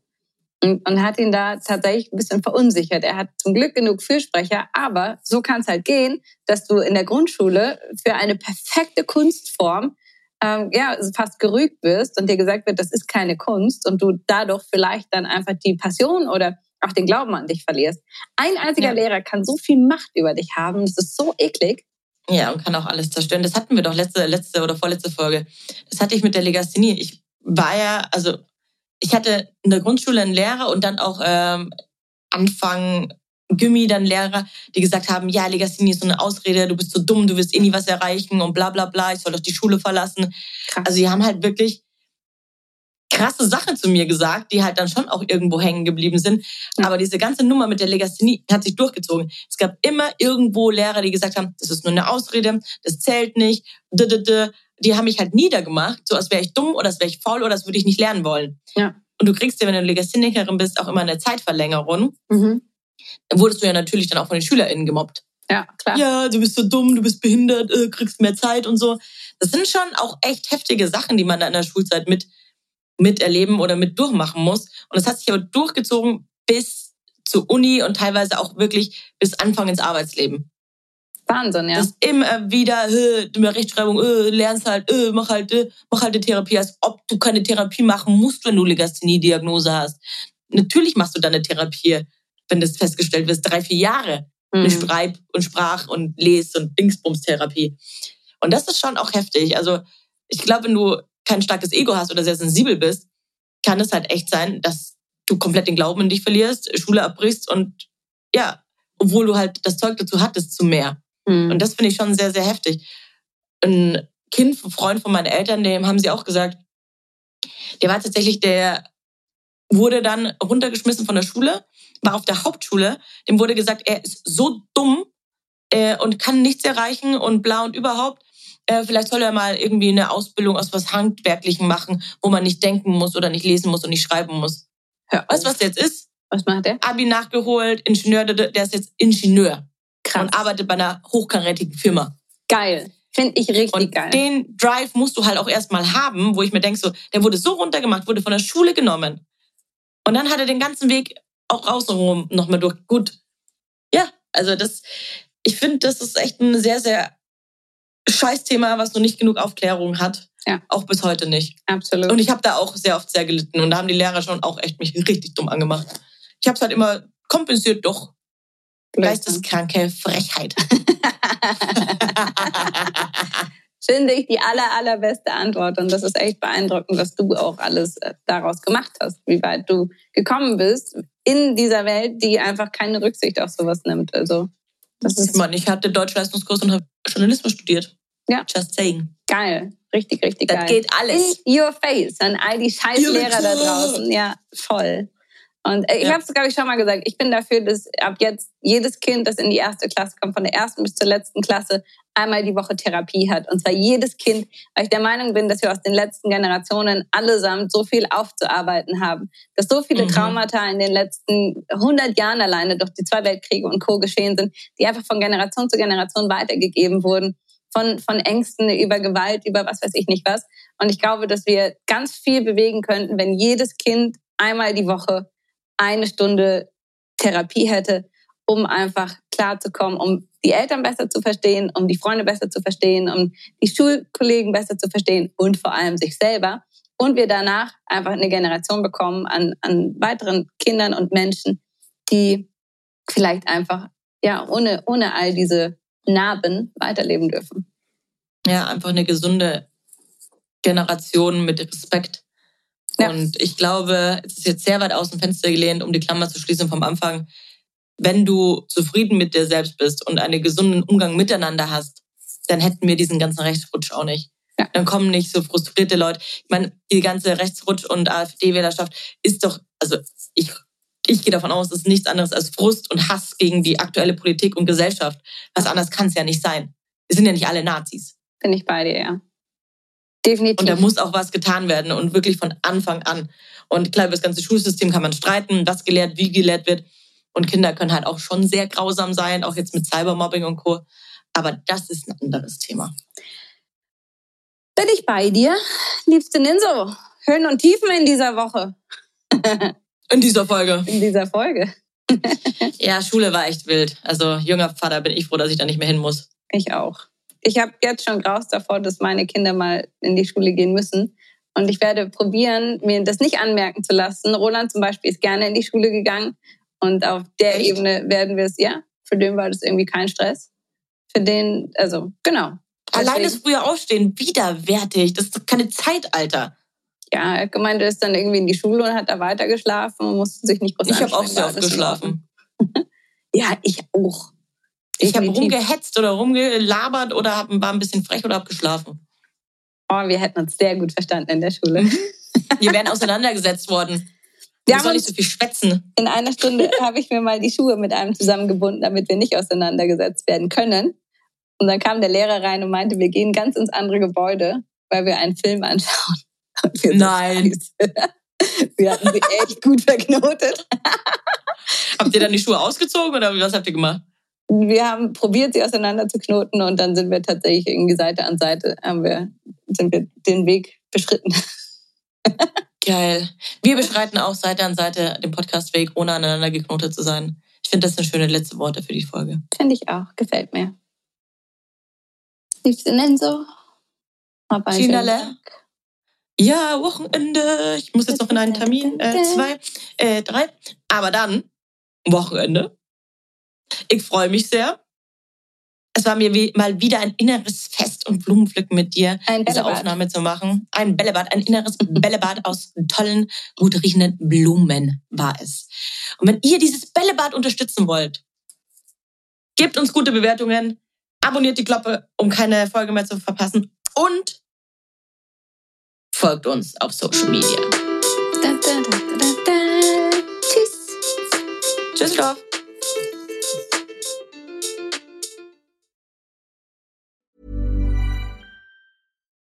Und, und hat ihn da tatsächlich ein bisschen verunsichert. Er hat zum Glück genug Fürsprecher, aber so kann es halt gehen, dass du in der Grundschule für eine perfekte Kunstform ähm, ja, fast gerügt wirst und dir gesagt wird, das ist keine Kunst und du dadurch vielleicht dann einfach die Passion oder auch den Glauben an dich verlierst. Ein einziger ja. Lehrer kann so viel Macht über dich haben, das ist so eklig. Ja, und kann auch alles zerstören. Das hatten wir doch letzte, letzte oder vorletzte Folge. Das hatte ich mit der Legasthenie. Ich war ja, also ich hatte in der Grundschule einen Lehrer und dann auch ähm, Anfang Gimmi dann Lehrer, die gesagt haben, ja, Legasthenie ist so eine Ausrede, du bist so dumm, du wirst eh nie was erreichen und bla bla bla, ich soll doch die Schule verlassen. Krass. Also die haben halt wirklich krasse Sachen zu mir gesagt, die halt dann schon auch irgendwo hängen geblieben sind. Ja. Aber diese ganze Nummer mit der Legasthenie hat sich durchgezogen. Es gab immer irgendwo Lehrer, die gesagt haben, das ist nur eine Ausrede, das zählt nicht, die haben mich halt niedergemacht, so als wäre ich dumm oder als wäre ich faul oder als würde ich nicht lernen wollen. Ja. Und du kriegst ja, wenn du Legasthenikerin bist, auch immer eine Zeitverlängerung. Mhm. Dann wurdest du ja natürlich dann auch von den SchülerInnen gemobbt. Ja, klar. Ja, du bist so dumm, du bist behindert, äh, kriegst mehr Zeit und so. Das sind schon auch echt heftige Sachen, die man da in der Schulzeit mit miterleben oder mit durchmachen muss. Und das hat sich aber durchgezogen bis zur Uni und teilweise auch wirklich bis Anfang ins Arbeitsleben. Wahnsinn, ja. Das immer wieder, äh, Rechtschreibung, äh, lernst halt, äh, mach halt, äh, mach halt eine Therapie, als ob du keine Therapie machen musst, wenn du Legasthenie-Diagnose hast. natürlich machst du dann eine Therapie, wenn das festgestellt wird, drei, vier Jahre. Mhm. Eine Schreib- und Sprach- und Les- und Dingsbums-Therapie. Und das ist schon auch heftig. Also ich glaube, wenn du kein starkes Ego hast oder sehr sensibel bist, kann es halt echt sein, dass du komplett den Glauben in dich verlierst, Schule abbrichst und ja, obwohl du halt das Zeug dazu hattest, zu mehr. Mhm. Und das finde ich schon sehr, sehr heftig. Ein Kind, ein Freund von meinen Eltern, dem haben sie auch gesagt, der war tatsächlich, der wurde dann runtergeschmissen von der Schule, war auf der Hauptschule, dem wurde gesagt, er ist so dumm äh, und kann nichts erreichen und bla und überhaupt. Äh, vielleicht soll er mal irgendwie eine Ausbildung aus was Handwerklichem machen, wo man nicht denken muss oder nicht lesen muss und nicht schreiben muss. Hör weißt du, was der jetzt ist? Was macht der? Abi nachgeholt, Ingenieur, der ist jetzt Ingenieur. Krass. Und arbeitet bei einer hochkarätigen Firma. Geil. Finde ich richtig und geil. Den Drive musst du halt auch erstmal haben, wo ich mir denke, so, der wurde so runtergemacht, wurde von der Schule genommen. Und dann hat er den ganzen Weg auch außenrum nochmal durch. Gut. Ja, also das, ich finde, das ist echt ein sehr, sehr Scheißthema, was noch nicht genug Aufklärung hat. Ja. Auch bis heute nicht. Absolut. Und ich habe da auch sehr oft sehr gelitten. Und da haben die Lehrer schon auch echt mich richtig dumm angemacht. Ich habe es halt immer kompensiert doch. Geisteskranke Frechheit. Finde ich die aller, allerbeste Antwort. Und das ist echt beeindruckend, was du auch alles äh, daraus gemacht hast, wie weit du gekommen bist in dieser Welt, die einfach keine Rücksicht auf sowas nimmt. Also, das ist. Mann, ich hatte Deutschleistungskurs und habe Journalismus studiert. Ja. Just saying. Geil. Richtig, richtig das geil. Das geht alles. In your face. An all die Scheißlehrer da draußen. Ja, voll. Und äh, ich ja. habe es, glaube ich, schon mal gesagt, ich bin dafür, dass ab jetzt jedes Kind, das in die erste Klasse kommt, von der ersten bis zur letzten Klasse, einmal die Woche Therapie hat. Und zwar jedes Kind, weil ich der Meinung bin, dass wir aus den letzten Generationen allesamt so viel aufzuarbeiten haben, dass so viele mhm. Traumata in den letzten 100 Jahren alleine durch die zwei Weltkriege und Co. geschehen sind, die einfach von Generation zu Generation weitergegeben wurden. Von, von Ängsten über Gewalt, über was weiß ich nicht was. Und ich glaube, dass wir ganz viel bewegen könnten, wenn jedes Kind einmal die Woche eine Stunde Therapie hätte, um einfach klarzukommen, um die Eltern besser zu verstehen, um die Freunde besser zu verstehen, um die Schulkollegen besser zu verstehen und vor allem sich selber. Und wir danach einfach eine Generation bekommen an, an weiteren Kindern und Menschen, die vielleicht einfach ja ohne, ohne all diese Narben weiterleben dürfen. Ja, einfach eine gesunde Generation mit Respekt ja. Und ich glaube, es ist jetzt sehr weit aus dem Fenster gelehnt, um die Klammer zu schließen vom Anfang. Wenn du zufrieden mit dir selbst bist und einen gesunden Umgang miteinander hast, dann hätten wir diesen ganzen Rechtsrutsch auch nicht. Ja. Dann kommen nicht so frustrierte Leute. Ich meine, die ganze Rechtsrutsch und AfD-Wählerschaft ist doch, also ich, ich gehe davon aus, es ist nichts anderes als Frust und Hass gegen die aktuelle Politik und Gesellschaft. Was anderes kann es ja nicht sein. Wir sind ja nicht alle Nazis. Bin ich bei dir, ja. Definitiv. Und da muss auch was getan werden und wirklich von Anfang an. Und klar, über das ganze Schulsystem kann man streiten, was gelehrt, wie gelehrt wird. Und Kinder können halt auch schon sehr grausam sein, auch jetzt mit Cybermobbing und Co. Aber das ist ein anderes Thema. Bin ich bei dir, liebste Ninso? Höhen und Tiefen in dieser Woche. in dieser Folge. In dieser Folge. ja, Schule war echt wild. Also junger Vater bin ich froh, dass ich da nicht mehr hin muss. Ich auch ich habe jetzt schon Graus davor, dass meine Kinder mal in die Schule gehen müssen. Und ich werde probieren, mir das nicht anmerken zu lassen. Roland zum Beispiel ist gerne in die Schule gegangen. Und auf der Echt? Ebene werden wir es, ja, für den war das irgendwie kein Stress. Für den, also, genau. Alleine früher aufstehen, widerwärtig. Das ist doch keine Zeit, Alter. Ja, er gemeint, er ist dann irgendwie in die Schule und hat da weiter geschlafen und musste sich nicht groß Ich habe auch sehr oft geschlafen. ja, ich auch. Ich habe rumgehetzt oder rumgelabert oder hab, war ein bisschen frech oder habe geschlafen. Oh, wir hätten uns sehr gut verstanden in der Schule. wir wären auseinandergesetzt worden. Wir soll nicht so viel schwätzen. In einer Stunde habe ich mir mal die Schuhe mit einem zusammengebunden, damit wir nicht auseinandergesetzt werden können. Und dann kam der Lehrer rein und meinte, wir gehen ganz ins andere Gebäude, weil wir einen Film anschauen. Nein. wir hatten sie echt gut verknotet. habt ihr dann die Schuhe ausgezogen oder was habt ihr gemacht? Wir haben probiert, sie auseinander zu knoten und dann sind wir tatsächlich irgendwie Seite an Seite, haben wir, sind wir den Weg beschritten. Geil. Wir beschreiten auch Seite an Seite den Podcastweg, ohne aneinander geknotet zu sein. Ich finde, das sind schöne letzte Worte für die Folge. Finde ich auch. Gefällt mir. Liebste Nenso. Chinale. Ja, Wochenende. Ich muss jetzt noch in einen Termin. Äh, zwei, äh, drei. Aber dann, Wochenende. Ich freue mich sehr. Es war mir wie, mal wieder ein inneres Fest und Blumenpflücken mit dir, ein diese Aufnahme zu machen. Ein Bällebad, ein inneres Bällebad aus tollen, gut riechenden Blumen war es. Und wenn ihr dieses Bällebad unterstützen wollt, gebt uns gute Bewertungen, abonniert die Glocke, um keine Folge mehr zu verpassen und folgt uns auf Social Media. Da, da, da, Tschüss. Tschüss, Dorf.